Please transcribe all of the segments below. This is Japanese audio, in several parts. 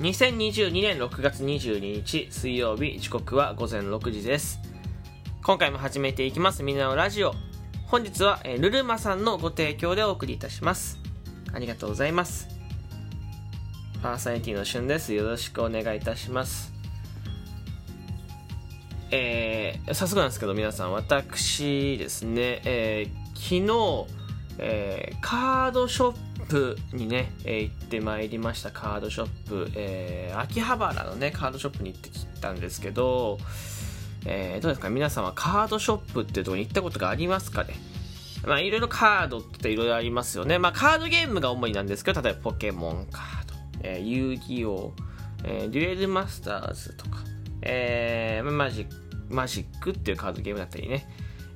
2022年6月22日水曜日時刻は午前6時です。今回も始めていきますみんなのラジオ。本日は、え、ルルマさんのご提供でお送りいたします。ありがとうございます。パーソナリティのしゅんです。よろしくお願いいたします。えー、早速なんですけど皆さん私ですね、えー、昨日、えー、カードショッププにね、えー、行ってまいりました。カードショップ、えー、秋葉原のねカードショップに行ってきたんですけど、えー、どうですか？皆さんはカードショップっていうとこに行ったことがありますかね？まあいろいろカードっていろいろありますよね。まあカードゲームが主になんですけど例えばポケモンカード、えー、遊戯王、えー、デュエルマスターズとか、えー、マジマジックっていうカードゲームだったりね、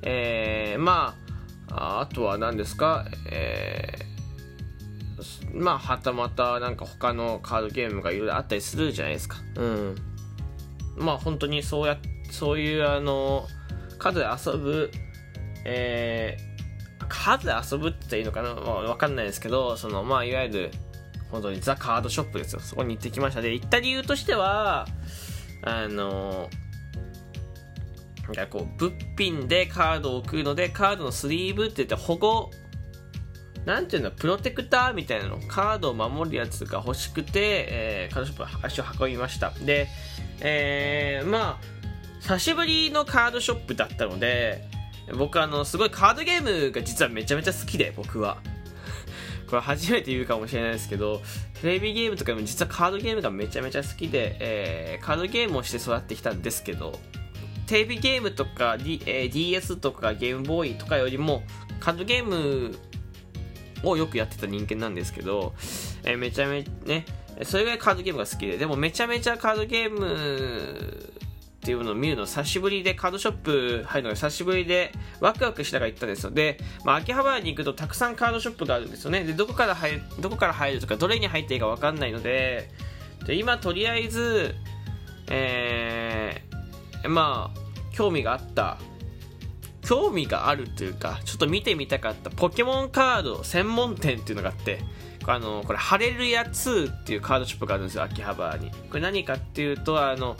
えー、まああとは何ですか、えーまあはたまたなんか他のカードゲームがいろいろあったりするじゃないですか。うん。まあ本当にそうやそういうあの数で遊ぶえー、数で遊ぶって言ったらいいのかな、まあ、わかんないですけどそのまあいわゆる本当にザ・カードショップですよ。そこに行ってきました。で行った理由としてはあのなんかこう物品でカードを送るのでカードのスリーブって言って保護なんていうの、プロテクターみたいなの、カードを守るやつが欲しくて、えー、カードショップ足を運びました。で、えー、まあ、久しぶりのカードショップだったので、僕あの、すごいカードゲームが実はめちゃめちゃ好きで、僕は。これ初めて言うかもしれないですけど、テレビゲームとかも実はカードゲームがめちゃめちゃ好きで、えー、カードゲームをして育ってきたんですけど、テレビゲームとか、D えー、DS とかゲームボーイとかよりも、カードゲームをよくやってた人間なんですけど、えー、めちゃめちゃね、それぐらいカードゲームが好きで、でもめちゃめちゃカードゲームっていうのを見るの久しぶりで、カードショップ入るのが久しぶりで、ワクワクしながら行ったんですよ。で、まあ、秋葉原に行くとたくさんカードショップがあるんですよね。で、どこから入る、どこから入るとか、どれに入っていいかわかんないので、で今とりあえず、えー、まあ、興味があった興味があるというか、ちょっと見てみたかったポケモンカード専門店っていうのがあって、あの、これ、ハレルヤ2っていうカードショップがあるんですよ、秋葉原に。これ何かっていうと、あの、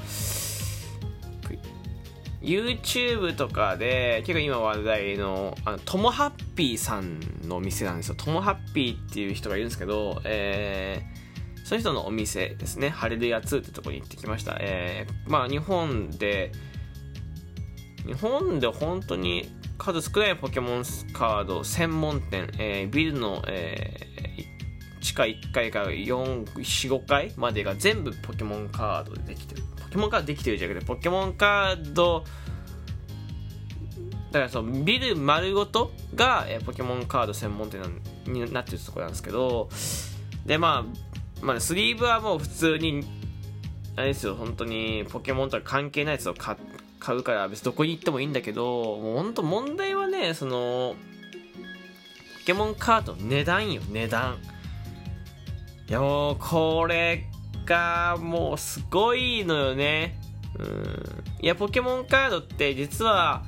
YouTube とかで結構今話題のあのトモハッピーさんのお店なんですよ。トモハッピーっていう人がいるんですけど、えー、その人のお店ですね。ハレルヤ2ってとこに行ってきました、えー、まあ日本で日本で本当に数少ないポケモンカード専門店、えー、ビルの、えー、地下1階から45階までが全部ポケモンカードでできてる。ポケモンカードできてるじゃなくてポケモンカードだからそのビル丸ごとが、えー、ポケモンカード専門店になってるところなんですけどでまあ、まあ、スリーブはもう普通にあれですよ本当にポケモンとか関係ないやつを買って買うから別にどこに行ってもいいんだけど、もう本当問題はね、その、ポケモンカード値段よ、値段。いやもう、これがもうすごいのよね。うん。いや、ポケモンカードって実は、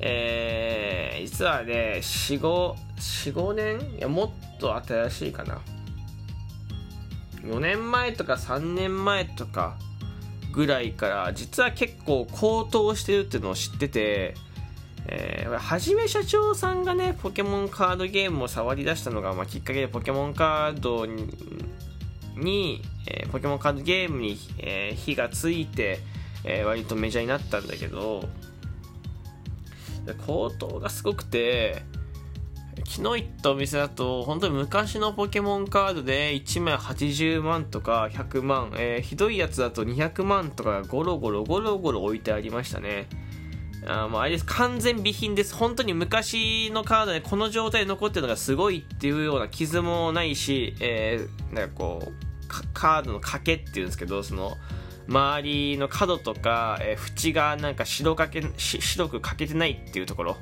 えー、実はね、4、5、4、5年？いや、もっと新しいかな。4年前とか3年前とか、ぐらいから実は結構高騰してるっていうのを知ってて、えー、はじめ社長さんがねポケモンカードゲームを触り出したのが、まあ、きっかけでポケモンカードに、えー、ポケモンカードゲームに、えー、火がついて、えー、割とメジャーになったんだけど高騰がすごくて昨日行ったお店だと本当に昔のポケモンカードで1枚80万とか100万、えー、ひどいやつだと200万とかゴロゴロゴロゴロ置いてありましたね。あもうあれです。完全備品です。本当に昔のカードでこの状態で残ってるのがすごいっていうような傷もないし、えー、なんかこうカードの賭けっていうんですけどその周りの角とか、えー、縁がなんか白かけ白く欠けてないっていうところ。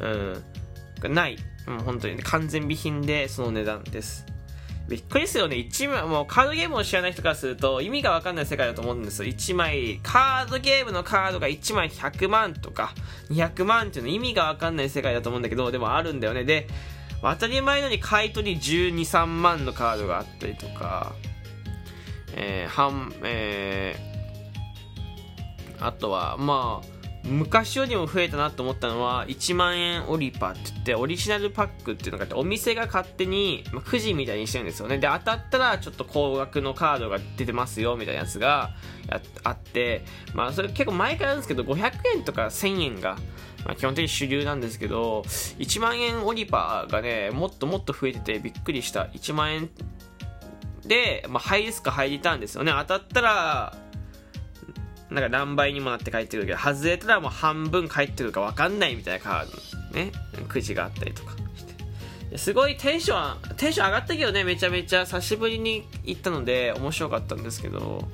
うん。ない。もう、本当に、ね、完全備品でその値段です。びっくりですよね。1枚、もうカードゲームを知らない人からすると意味がわかんない世界だと思うんですよ。1枚、カードゲームのカードが1枚100万とか200万っていうの意味がわかんない世界だと思うんだけど、でもあるんだよね。で、当たり前のように買い取り12、3万のカードがあったりとか、えー、半、えー、あとは、まあ、昔よりも増えたなと思ったのは1万円オリパって言ってオリジナルパックっていうのがあってお店が勝手に、まあ、くじみたいにしてるんですよね。で当たったらちょっと高額のカードが出てますよみたいなやつがあってまあそれ結構前からあるんですけど500円とか1000円がまあ、基本的に主流なんですけど1万円オリパがねもっともっと増えててびっくりした。1万円で、まあ、ハイリスク入りたんですよね。当たったらなんか何倍にもなって帰ってくるけど外れたらもう半分帰ってくるか分かんないみたいなカード。ね。くじがあったりとか。して。すごいテンションテンション上がったけどねめちゃめちゃ久しぶりに行ったので面白かったんですけど。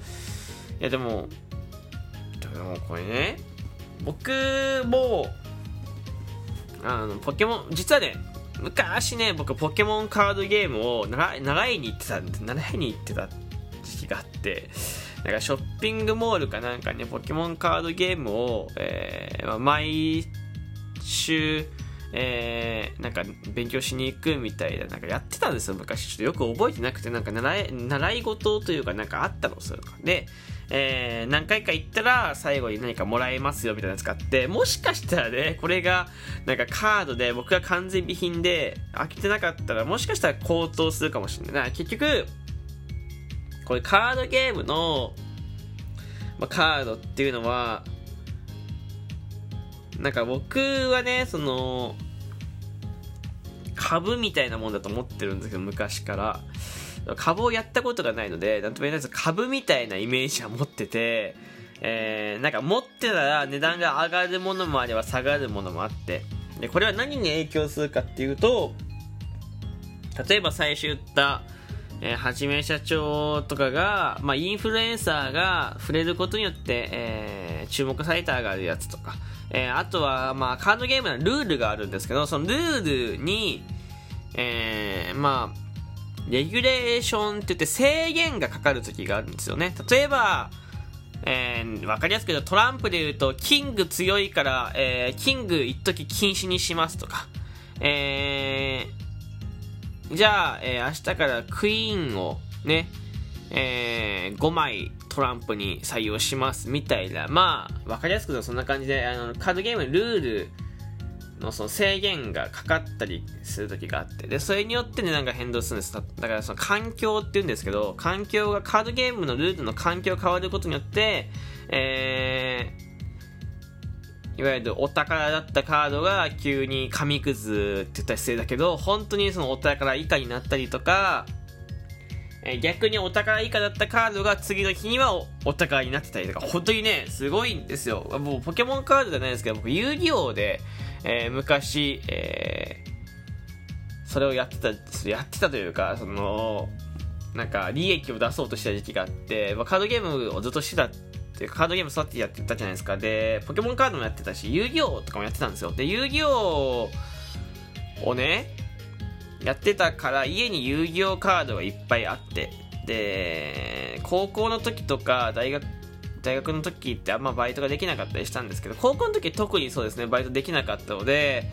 いやでもでもこれね僕もあのポケモン実はね昔ね僕ポケモンカードゲームを習いに行ってた習いに行ってた時期があってなんかショッピングモールかなんかね、ポケモンカードゲームを、えー、毎週、えー、なんか勉強しに行くみたいな、なんかやってたんですよ、昔。ちょっとよく覚えてなくて、なんか習い、習い事というかなんかあったの、そういうので、えー、何回か行ったら最後に何かもらえますよみたいなやつがあって、もしかしたらね、これがなんかカードで僕が完全備品で飽きてなかったら、もしかしたら高騰するかもしれない。結局、これカードゲームの、まあ、カードっていうのは、なんか僕はね、その、株みたいなもんだと思ってるんですけど、昔から。株をやったことがないので、なんとも言えないです株みたいなイメージは持ってて、えー、なんか持ってたら値段が上がるものもあれば下がるものもあって、で、これは何に影響するかっていうと、例えば最初言った、えー、はじめ社長とかが、まあ、インフルエンサーが触れることによって、えー、注目されたがるやつとか、えー、あとは、まあ、カードゲームのルールがあるんですけど、そのルールに、えー、まあ、レギュレーションって言って制限がかかる時があるんですよね。例えば、えー、わかりやすく言うとトランプで言うと、キング強いから、えー、キング一時禁止にしますとか、えー、じゃあ、えー、明日からクイーンをね、えー、5枚トランプに採用しますみたいな、まあ、わかりやすくそんな感じで、あの、カードゲームルールのその制限がかかったりする時があって、で、それによってね、なんか変動するんです。だからその環境って言うんですけど、環境が、カードゲームのルールの環境が変わることによって、えー、いわゆるお宝だったカードが急に紙くずって言ったら失礼だけど、本当にそのお宝以下になったりとか、え逆にお宝以下だったカードが次の日にはお宝になってたりとか、本当にね、すごいんですよ。もうポケモンカードじゃないですけど、僕遊戯王で、えー、昔、えー、それをやってた、やってたというか、その、なんか利益を出そうとした時期があって、まあ、カードゲームをずっとしてたっていうカードゲーム育ってやってたじゃないですか。で、ポケモンカードもやってたし、遊戯王とかもやってたんですよ。で、遊戯王をね、やってたから家に遊戯王カードがいっぱいあって、で、高校の時とか大学、大学の時ってあんまバイトができなかったりしたんですけど、高校の時特にそうですね、バイトできなかったので、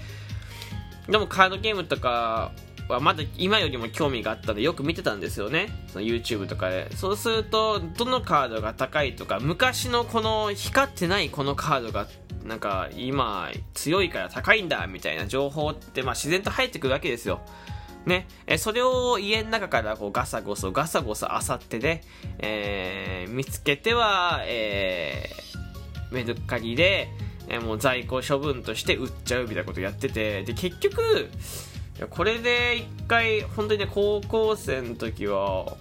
でもカードゲームとかはまだ今よりも興味があったのでよく見てたんですよね。その YouTube とかで。そうするとどのカードが高いとか昔のこの光ってないこのカードがなんか今強いから高いんだみたいな情報ってまあ自然と入ってくるわけですよ。ね、えそれを家の中からこうガサゴソガサゴソあさってで、えー、見つけては、えー、メルカリで、えー、もう在庫処分として売っちゃうみたいなことやっててで結局やこれで一回本当にね高校生の時は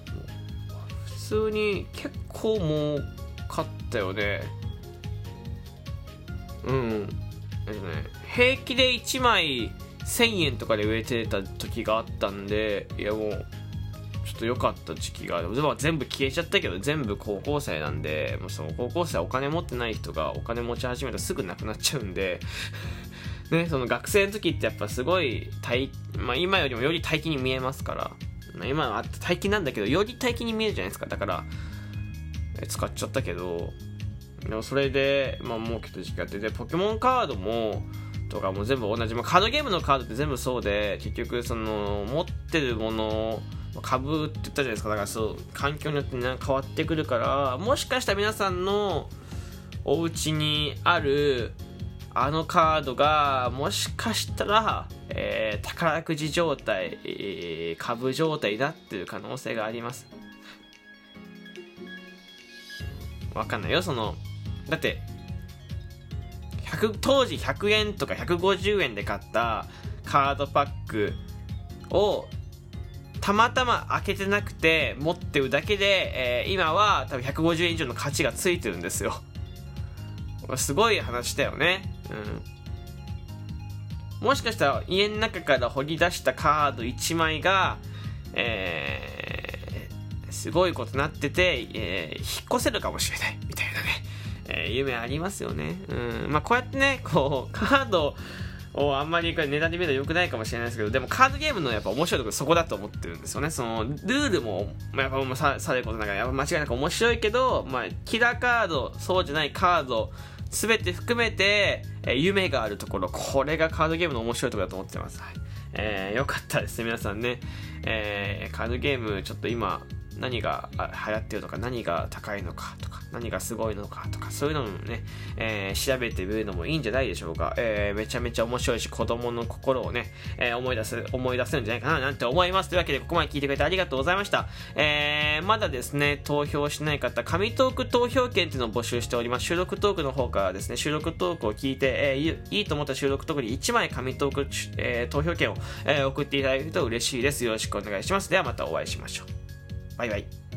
普通に結構儲かったよね。うん。ね平気で1枚1000円とかで売れてた時があったんでいやもうちょっと良かった時期がある。全部消えちゃったけど全部高校生なんでもうその高校生はお金持ってない人がお金持ち始めたらすぐなくなっちゃうんで。ね、その学生の時ってやっぱすごい大、まあ、今よりもより大気に見えますから、まあ、今は大気なんだけどより大気に見えるじゃないですか。だから使っちゃったけどでもそれで、まあ、儲けた時期があってでポケモンカードもとかも全部同じ、まあ、カードゲームのカードって全部そうで結局その持ってるものを株って言ったじゃないですか。だからそう環境によって変わってくるからもしかしたら皆さんのお家にあるあのカードがもしかしたら、えー、宝くじ状態、えー、株状態になってる可能性があります。わかんないよ。そのだって当時100円とか150円で買ったカードパックをたまたま開けてなくて持ってるだけで、えー、今は多分150円以上の価値がついてるんですよ。すごい話だよね。うんもしかしたら家の中から掘り出したカード1枚が、えー、すごいことになってて、えー、引っ越せるかもしれないみたいなね、えー、夢ありますよね。うん。まあ、こうやってね、こう、カードをあんまり値段で見ると良くないかもしれないですけど、でもカードゲームのやっぱ面白いところそこだと思ってるんですよね。その、ルールも、ま、やっぱさされることながら、やっぱ間違いなく面白いけど、まあ、キラーカード、そうじゃないカード、すべて含めて、え、夢があるところ、これがカードゲームの面白いところだと思ってます。はい。えー、よかったですね、皆さんね。えー、カードゲーム、ちょっと今、何が流行ってるのか、何が高いのかとか、何がすごいのかとか、そういうのもね、えー、調べてみるのもいいんじゃないでしょうか。えー、めちゃめちゃ面白いし、子供の心をね、えー、思い出す、思い出せるんじゃないかななんて思います。というわけで、ここまで聞いてくれてありがとうございました。えー、まだですね、投票しない方、紙トーク投票券っていうのを募集しております。収録トークの方からですね、収録トークを聞いて、えー、いいと思った収録トークに1枚紙トーク、えー、投票券を、えー、送っていただけると嬉しいです。よろしくお願いします。ではまたお会いしましょう。バイバイ。